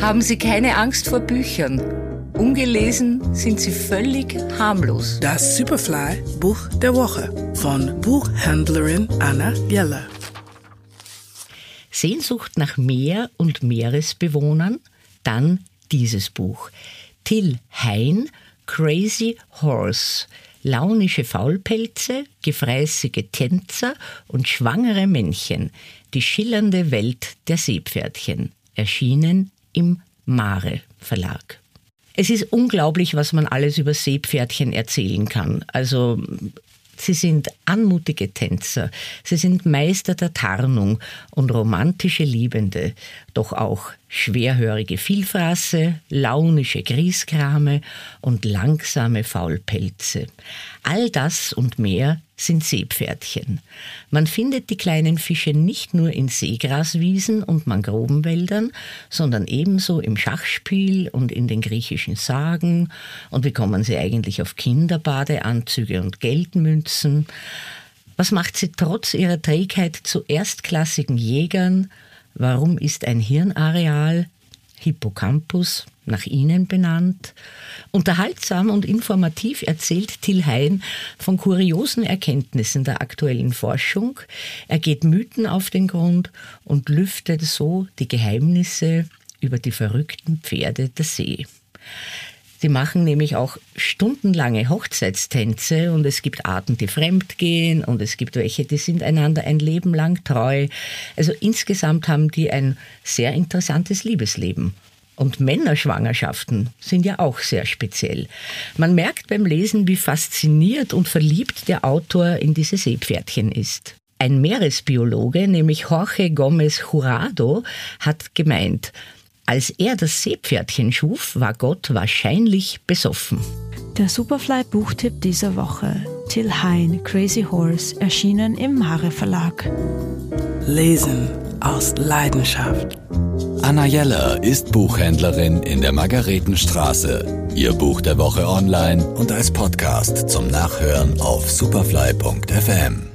Haben Sie keine Angst vor Büchern. Ungelesen sind sie völlig harmlos. Das Superfly Buch der Woche von Buchhändlerin Anna Jeller. Sehnsucht nach Meer und Meeresbewohnern? Dann dieses Buch. Till Hein, Crazy Horse. Launische Faulpelze, gefräßige Tänzer und schwangere Männchen. Die schillernde Welt der Seepferdchen. Erschienen im Mare Verlag. Es ist unglaublich, was man alles über Seepferdchen erzählen kann. Also Sie sind anmutige Tänzer, sie sind Meister der Tarnung und romantische Liebende, doch auch schwerhörige Vielfraße, launische Grieskrame und langsame Faulpelze. All das und mehr sind Seepferdchen. Man findet die kleinen Fische nicht nur in Seegraswiesen und Mangrovenwäldern, sondern ebenso im Schachspiel und in den griechischen Sagen. Und wie kommen sie eigentlich auf Kinderbadeanzüge und Geldmünzen? Was macht sie trotz ihrer Trägheit zu erstklassigen Jägern? Warum ist ein Hirnareal Hippocampus nach ihnen benannt. Unterhaltsam und informativ erzählt Till Hein von kuriosen Erkenntnissen der aktuellen Forschung. Er geht Mythen auf den Grund und lüftet so die Geheimnisse über die verrückten Pferde der See. Sie machen nämlich auch stundenlange Hochzeitstänze und es gibt Arten, die fremd gehen und es gibt welche, die sind einander ein Leben lang treu. Also insgesamt haben die ein sehr interessantes Liebesleben. Und Männerschwangerschaften sind ja auch sehr speziell. Man merkt beim Lesen, wie fasziniert und verliebt der Autor in diese Seepferdchen ist. Ein Meeresbiologe, nämlich Jorge Gomez Jurado, hat gemeint, als er das Seepferdchen schuf, war Gott wahrscheinlich besoffen. Der Superfly Buchtipp dieser Woche. Till Hein, Crazy Horse, erschienen im Mare Verlag. Lesen aus Leidenschaft. Anna Jeller ist Buchhändlerin in der Margaretenstraße. Ihr Buch der Woche online und als Podcast zum Nachhören auf superfly.fm.